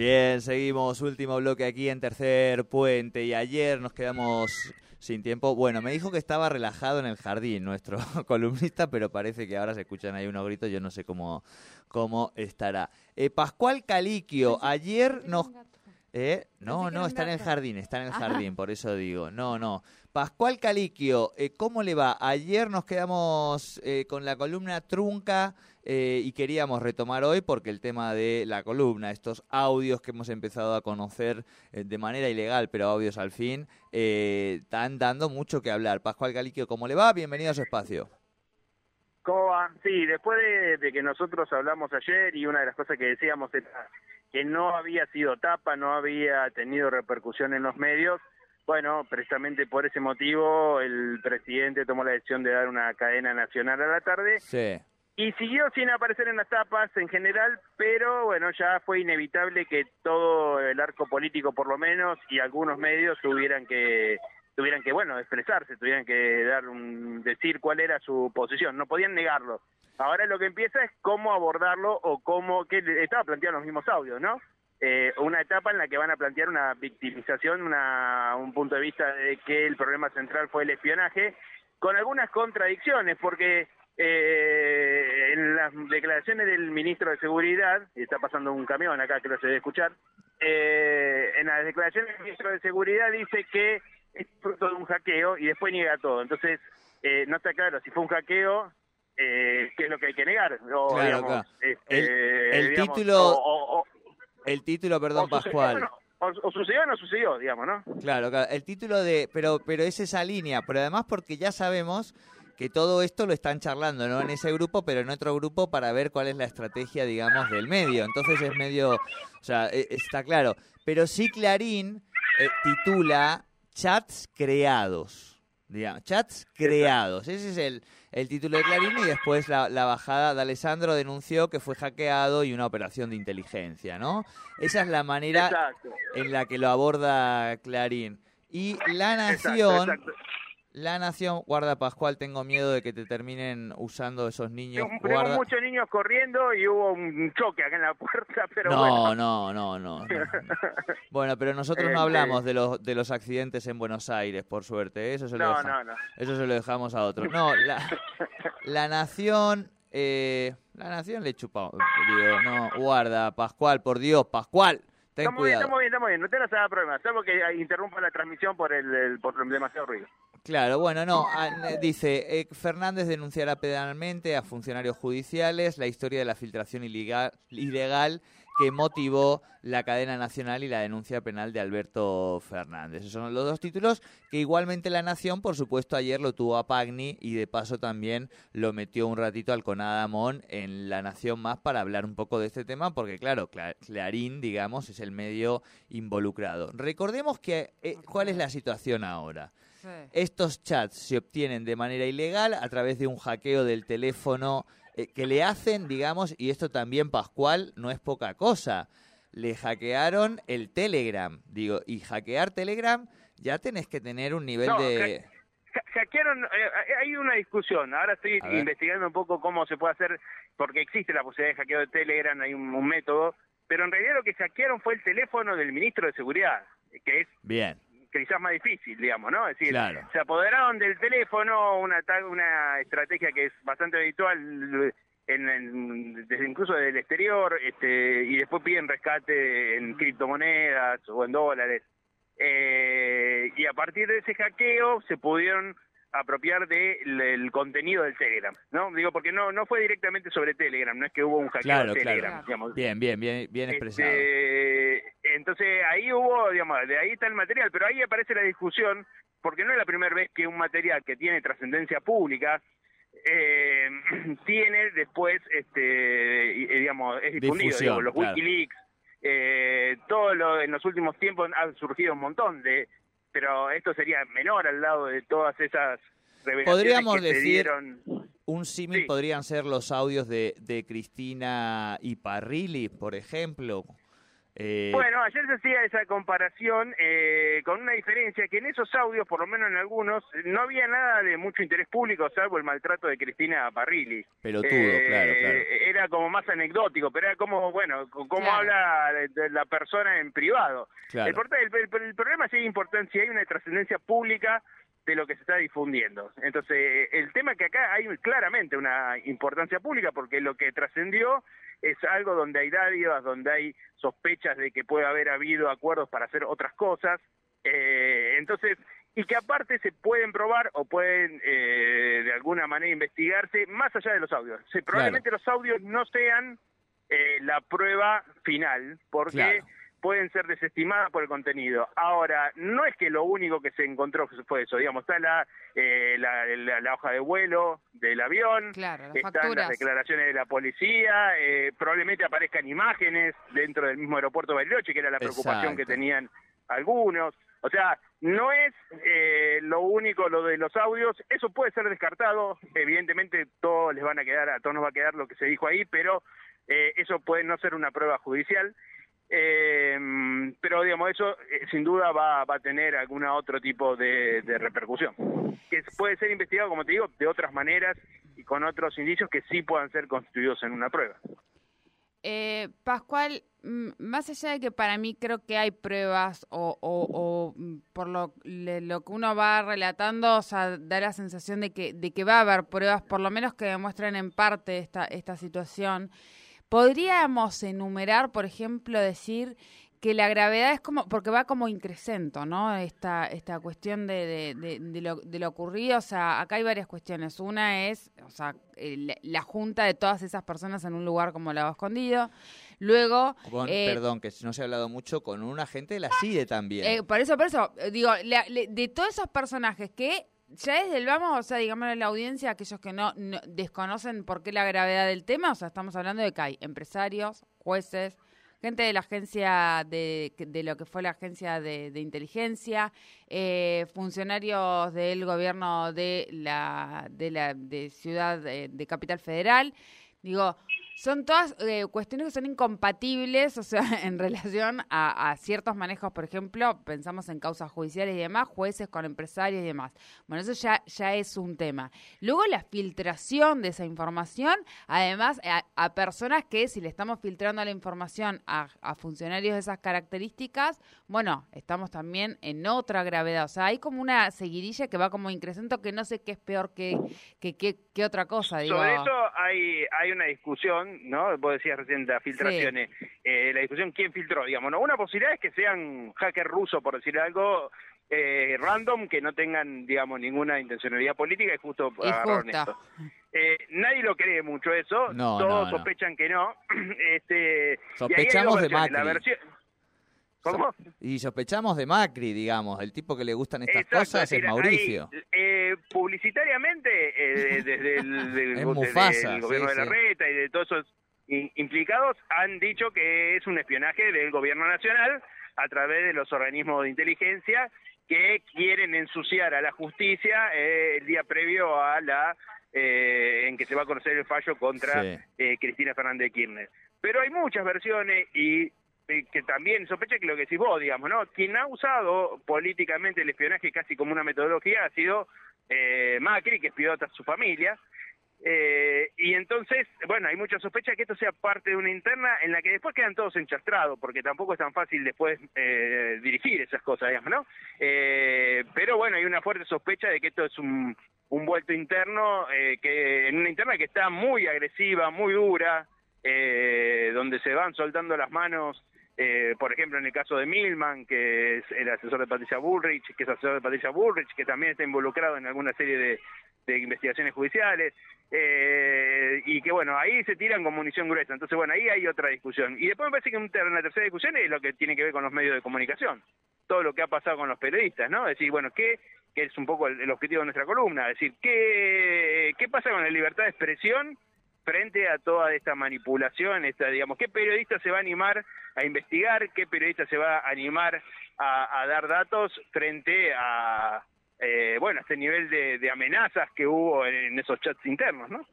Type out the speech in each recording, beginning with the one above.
Bien, seguimos. Último bloque aquí en Tercer Puente. Y ayer nos quedamos sin tiempo. Bueno, me dijo que estaba relajado en el jardín nuestro columnista, pero parece que ahora se escuchan ahí unos gritos. Yo no sé cómo, cómo estará. Eh, Pascual Caliquio, ayer nos... ¿Eh? No, no, está en el jardín, está en el jardín, por eso digo. No, no. Pascual Caliquio, eh, ¿cómo le va? Ayer nos quedamos eh, con la columna trunca eh, y queríamos retomar hoy porque el tema de la columna, estos audios que hemos empezado a conocer de manera ilegal, pero audios al fin, están dando mucho que hablar. Pascual Caliquio, ¿cómo le va? Bienvenido a su espacio. ¿Cómo va? Sí, después de, de que nosotros hablamos ayer y una de las cosas que decíamos era que no había sido tapa, no había tenido repercusión en los medios, bueno, precisamente por ese motivo el presidente tomó la decisión de dar una cadena nacional a la tarde. Sí. Y siguió sin aparecer en las tapas en general, pero bueno, ya fue inevitable que todo el arco político por lo menos y algunos medios tuvieran que tuvieran que bueno expresarse, tuvieran que dar un decir cuál era su posición, no podían negarlo. Ahora lo que empieza es cómo abordarlo o cómo que estaba planteando los mismos audios, ¿no? eh, una etapa en la que van a plantear una victimización, una, un punto de vista de que el problema central fue el espionaje, con algunas contradicciones, porque eh, en las declaraciones del ministro de Seguridad, y está pasando un camión acá que lo se debe escuchar, eh, en las declaraciones del ministro de Seguridad dice que es fruto de un hackeo y después niega todo. Entonces, eh, no está claro si fue un hackeo, eh, qué es lo que hay que negar. O, Claro, digamos, claro. este, El- el digamos, título- o- o- El título, perdón, Pascual. o sucedió o no sucedió, digamos, ¿no? Claro, claro, el título de, pero, pero es esa línea, pero además porque ya sabemos que todo esto lo están charlando, no en ese grupo, pero en otro grupo para ver cuál es la estrategia, digamos, del medio. Entonces es medio, o sea, e- está claro. Pero sí Clarín eh, titula chats creados, digamos, chats creados. Ese es el, el título de Clarín y después la, la bajada de Alessandro denunció que fue hackeado y una operación de inteligencia, ¿no? Esa es la manera Exacto. en la que lo aborda Clarín. Y La Exacto, Nación, exacto. La Nación, guarda Pascual, tengo miedo de que te terminen usando esos niños. Tengo Guarda... muchos niños corriendo y hubo un choque acá en la puerta, pero No, bueno. no, no, no, no. Bueno, pero nosotros no Este- hablamos de los de los accidentes en Buenos Aires, por suerte. ¿eh? Eso se lo No, dejamos. no, no. Eso se lo dejamos a otros. No, la, la Nación, eh, la Nación le chupa. Digo, no, guarda, Pascual, por Dios, Pascual, ten Estamos bien, estamos bien, estamos bien. No te vas a dar problema, salvo que interrumpa la transmisión por el, el- por demasiado ruido. Claro, bueno, no, ah, dice, eh, Fernández denunciará penalmente a funcionarios judiciales la historia de la filtración ilegal, ilegal que motivó la cadena nacional y la denuncia penal de Alberto Fernández. Esos son los dos títulos que igualmente La Nación, por supuesto, ayer lo tuvo a Pagni y de paso también lo metió un ratito al Conadamón en La Nación más para hablar un poco de este tema, porque claro, Cla- Clarín, digamos, es el medio involucrado. Recordemos que, eh, ¿cuál es la situación ahora? Sí. Estos chats se obtienen de manera ilegal a través de un hackeo del teléfono eh, que le hacen, digamos, y esto también, Pascual, no es poca cosa. Le hackearon el Telegram, digo, y hackear Telegram ya tenés que tener un nivel No, de... Hackearon, eh, hay una discusión, ahora estoy A ver. investigando un poco cómo se puede hacer, porque existe la posibilidad de hackeo de Telegram, hay un, un método, pero en realidad lo que hackearon fue el teléfono del ministro de Seguridad, que es Bien, quizás más difícil, digamos, ¿no? Es decir, Claro. se apoderaron del teléfono, una, una estrategia que es bastante habitual en, en- desde incluso del exterior, este, y después piden rescate en criptomonedas o en dólares. Eh, y a partir de ese hackeo se pudieron apropiar del el contenido del Telegram, ¿no? Digo, porque no no fue directamente sobre Telegram, no es que hubo un hackeo claro, de Telegram, claro. digamos. Bien, bien, bien, bien expresado. Este, entonces ahí hubo, digamos, de ahí está el material, pero ahí aparece la discusión, porque no es la primera vez que un material que tiene trascendencia pública eh, tiene después, este, digamos, es difundido, Difusión, digo, los claro. Wikileaks, eh, todo lo, en los últimos tiempos han surgido un montón de, pero esto sería menor al lado de todas esas revelaciones Podríamos que se decir- dieron. Un símil Sí. podrían ser los audios de, de Cristina Iparrilli, por ejemplo. Eh, bueno, ayer se hacía esa comparación eh, con una diferencia que en esos audios, por lo menos en algunos, no había nada de mucho interés público, salvo el maltrato de Cristina Parrilli. Pero eh, claro, claro. Era como más anecdótico, pero era como, bueno, cómo habla de, la persona en privado. El, el, problema sí hay importancia, hay una trascendencia pública de lo que se está difundiendo. Entonces, el tema que acá hay claramente una importancia pública porque lo que trascendió es algo donde hay dádivas, donde hay sospechas de que puede haber habido acuerdos para hacer otras cosas. Eh, entonces, y que aparte se pueden probar o pueden eh, de alguna manera investigarse más allá de los audios. probablemente los audios no sean eh, la prueba final, porque pueden ser desestimadas por el contenido. Ahora, no es que lo único que se encontró fue eso, digamos, está la, eh, la, hoja de vuelo del avión, están las declaraciones de la policía, eh, probablemente aparezcan imágenes dentro del mismo aeropuerto de Bariloche, que era la preocupación que tenían algunos. O sea, no es eh, lo único lo de los audios, eso puede ser descartado, evidentemente todos les van a quedar, a todos nos va a quedar lo que se dijo ahí, pero eso puede no ser una prueba judicial. Eh, pero digamos, eso eh, sin duda va, va, a tener algún otro tipo de, repercusión, que puede ser investigado, como te digo, de otras maneras y con otros indicios que sí puedan ser constituidos en una prueba. Eh, Pascual, más allá de que para mí creo que hay pruebas o, o, por lo, lo, que uno va relatando, o sea, da la sensación de que, de que va a haber pruebas, por lo menos que demuestren en parte esta, esta situación. Podríamos enumerar, por ejemplo, decir que la gravedad es como, porque va como increcento, ¿no? Esta, esta cuestión de, de, lo, de lo ocurrido, o sea, acá hay varias cuestiones. Una es, o sea, la junta de todas esas personas en un lugar como Lago Escondido. Luego... Eh, perdón, que no se ha hablado mucho, con un agente de la CIDE también. Eh, por eso, por eso, digo, de todos esos personajes que ya desde el vamos, o sea, digamos a la audiencia, aquellos que no, desconocen por qué la gravedad del tema, o sea, estamos hablando de que hay empresarios, jueces, gente de la agencia de, de lo que fue la agencia de, inteligencia, eh, funcionarios del gobierno de la de la de ciudad de capital federal, digo son todas eh, cuestiones que son incompatibles, o sea, en relación a, ciertos manejos, por ejemplo, pensamos en causas judiciales y demás, jueces con empresarios y demás. Bueno, eso ya, ya es un tema. Luego la filtración de esa información, además a, personas que si le estamos filtrando la información a, funcionarios de esas características, bueno, estamos también en otra gravedad. O sea, hay como una seguidilla que va como increciendo que no sé qué es peor que, que, que, otra cosa. Digo. Sobre eso hay, hay una discusión ¿no? Vos decías recién las filtraciones, eh, la discusión quién filtró, digamos, ¿no? Una posibilidad es que sean hackers rusos, por decir algo, eh, random, que no tengan, digamos, ninguna intencionalidad política y justo agarraron esto. Eh, nadie lo cree mucho eso, todos sospechan que no. este, Sospechamos de Macri. La versión, ¿Cómo? Y sospechamos de Macri, digamos, el tipo que le gustan estas cosas es Mauricio. eh, publicitariamente, eh, desde el, gobierno de la Reta y de todos esos implicados, han dicho que es un espionaje del gobierno nacional a través de los organismos de inteligencia que quieren ensuciar a la justicia eh, el día previo a la eh, en que se va a conocer el fallo contra Cristina Fernández de Kirchner. Pero hay muchas versiones y que también sospecha que lo que decís vos, digamos, ¿no? Quien ha usado políticamente el espionaje casi como una metodología ha sido eh, Macri, que espió a su familia. Eh, y entonces, bueno, hay mucha sospecha que esto sea parte de una interna en la que después quedan todos enchastrados, porque tampoco es tan fácil después eh, dirigir esas cosas, digamos, ¿no? Eh, pero bueno, hay una fuerte sospecha de que esto es un, un vuelto interno, eh, que en una interna que está muy agresiva, muy dura, eh, donde se van soltando las manos eh, por ejemplo, en el caso de Milman, que es el asesor de Patricia Bullrich, que es asesor de Patricia Bullrich, que también está involucrado en alguna serie de, investigaciones judiciales, eh, y que bueno, ahí se tiran con munición gruesa. Entonces, bueno, ahí hay otra discusión. Y después me parece que una tercera discusión es lo que tiene que ver con los medios de comunicación, todo lo que ha pasado con los periodistas, ¿no? Es decir, bueno, ¿qué, que es un poco el, objetivo de nuestra columna? Es decir, ¿qué, ¿qué pasa con la libertad de expresión? Frente a toda esta manipulación, esta, digamos, ¿qué periodista se va a animar a investigar? ¿Qué periodista se va a animar a, dar datos frente a, eh, bueno, este nivel de, amenazas que hubo en, esos chats internos, ¿no?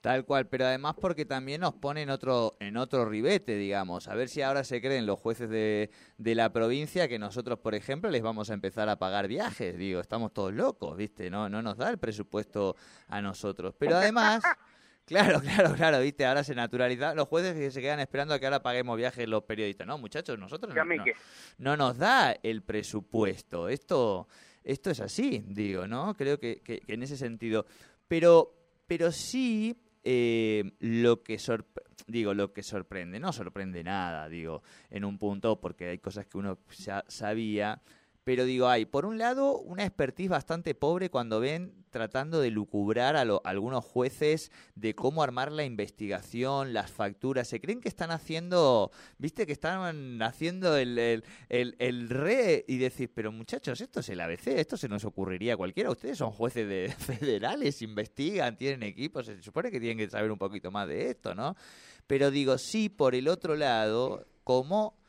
Tal cual, pero además porque también nos pone en otro, en otro ribete, digamos. A ver si ahora se creen los jueces de, de la provincia que nosotros, por ejemplo, les vamos a empezar a pagar viajes. Digo, estamos todos locos, ¿viste? No, no nos da el presupuesto a nosotros. Pero además... Claro, claro, claro, viste, ahora se naturaliza. Los jueces que se quedan esperando a que ahora paguemos viajes los periodistas. No, muchachos, nosotros no, no, no nos da el presupuesto. Esto, esto es así, digo, ¿no? Creo que, que, que en ese sentido. Pero, pero sí eh, lo que digo lo que sorprende no sorprende nada digo en un punto porque hay cosas que uno ya sabía pero digo, hay, por un lado, una expertise bastante pobre cuando ven tratando de lucubrar a, algunos jueces de cómo armar la investigación, las facturas. Se creen que están haciendo, viste, que están haciendo el, el, el, re y decir, pero muchachos, esto es el ABC, esto se nos ocurriría a cualquiera. Ustedes son jueces de federales, investigan, tienen equipos, se supone que tienen que saber un poquito más de esto, ¿no? Pero digo, sí, por el otro lado, como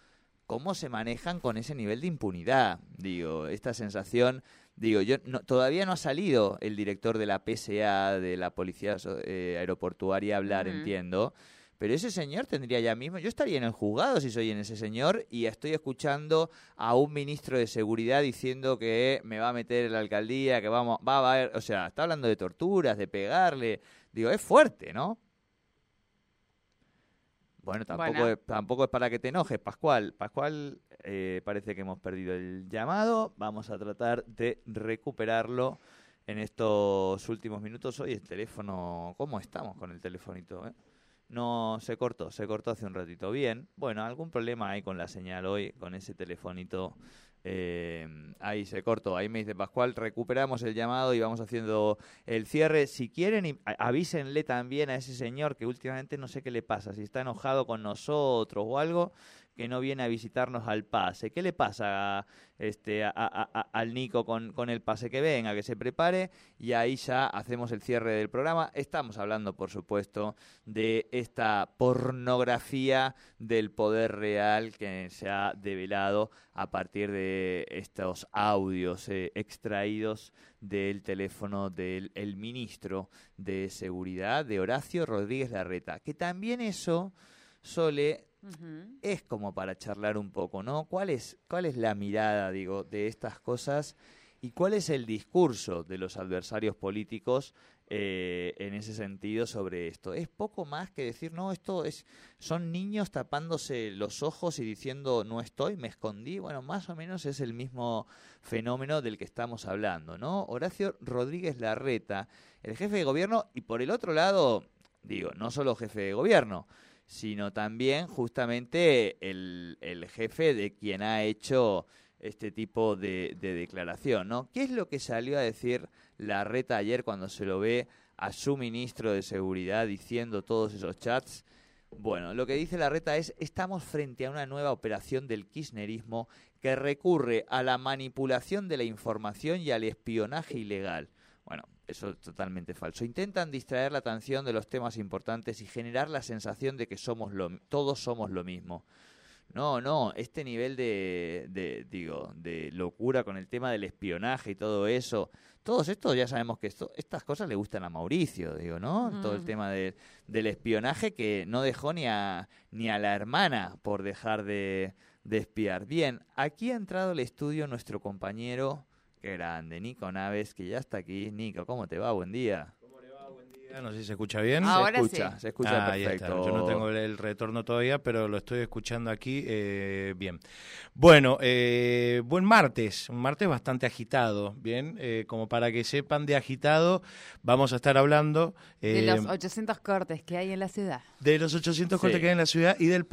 cómo se manejan con ese nivel de impunidad. Digo, esta sensación, digo, yo todavía no ha salido el director de la PSA, de la Policía eh, Aeroportuaria, a hablar, entiendo. Pero ese señor tendría ya mismo, yo estaría en el juzgado si soy en ese señor y estoy escuchando a un ministro de seguridad diciendo que me va a meter en la alcaldía, que vamos, va a haber, o sea, está hablando de torturas, de pegarle, digo, es fuerte, ¿no? Bueno, tampoco, Es, tampoco es para que te enojes, Pascual. Pascual, eh, parece que hemos perdido el llamado. Vamos a tratar de recuperarlo en estos últimos minutos. Hoy el teléfono, ¿cómo estamos con el telefonito? Eh? No, se cortó, se cortó hace un ratito. Bien, bueno, algún problema hay con la señal hoy, con ese telefonito eh, ahí se cortó, ahí me dice Pascual, recuperamos el llamado y vamos haciendo el cierre. Si quieren, avísenle también a ese señor que últimamente no sé qué le pasa, si está enojado con nosotros o algo, que no viene a visitarnos al pase. ¿Qué le pasa este, al Nico con, con, el pase? Que venga, que se prepare y ahí ya hacemos el cierre del programa. Estamos hablando, por supuesto, de esta pornografía del poder real que se ha develado a partir de estos audios eh, extraídos del teléfono del el ministro de Seguridad, de Horacio Rodríguez Larreta. Que también eso, Sole, es como para charlar un poco, ¿no? ¿Cuál es, ¿Cuál es la mirada, digo, de estas cosas y cuál es el discurso de los adversarios políticos eh, en ese sentido sobre esto? Es poco más que decir, no, esto es, son niños tapándose los ojos y diciendo, no estoy, me escondí. Bueno, más o menos es el mismo fenómeno del que estamos hablando, ¿no? Horacio Rodríguez Larreta, el jefe de gobierno, y por el otro lado, digo, no solo jefe de gobierno, sino también justamente el, el jefe de quien ha hecho este tipo de, de, declaración, ¿no? ¿Qué es lo que salió a decir la reta ayer cuando se lo ve a su ministro de Seguridad diciendo todos esos chats? Bueno, lo que dice la reta es, estamos frente a una nueva operación del kirchnerismo que recurre a la manipulación de la información y al espionaje ilegal. Bueno, eso es totalmente falso. Intentan distraer la atención de los temas importantes y generar la sensación de que somos lo, todos somos lo mismo. No, no, este nivel de, de, digo, de locura con el tema del espionaje y todo eso, todos estos ya sabemos que esto, estas cosas le gustan a Mauricio, digo, ¿no? Todo el tema de, del espionaje que no dejó ni a, ni a la hermana por dejar de, de espiar. Bien, aquí ha entrado al estudio nuestro compañero Qué grande, Nico Naves, que ya está aquí. Nico, ¿cómo te va? Buen día. ¿Cómo le va? Buen día. No sé si se escucha bien. Ahora se escucha, se escucha ah, perfecto. Yo no tengo el, retorno todavía, pero lo estoy escuchando aquí eh, bien. Bueno, eh, buen martes, un martes bastante agitado, bien, eh, como para que sepan de agitado, vamos a estar hablando... de los 800 cortes que hay en la ciudad. De los 800 cortes que hay en la ciudad y del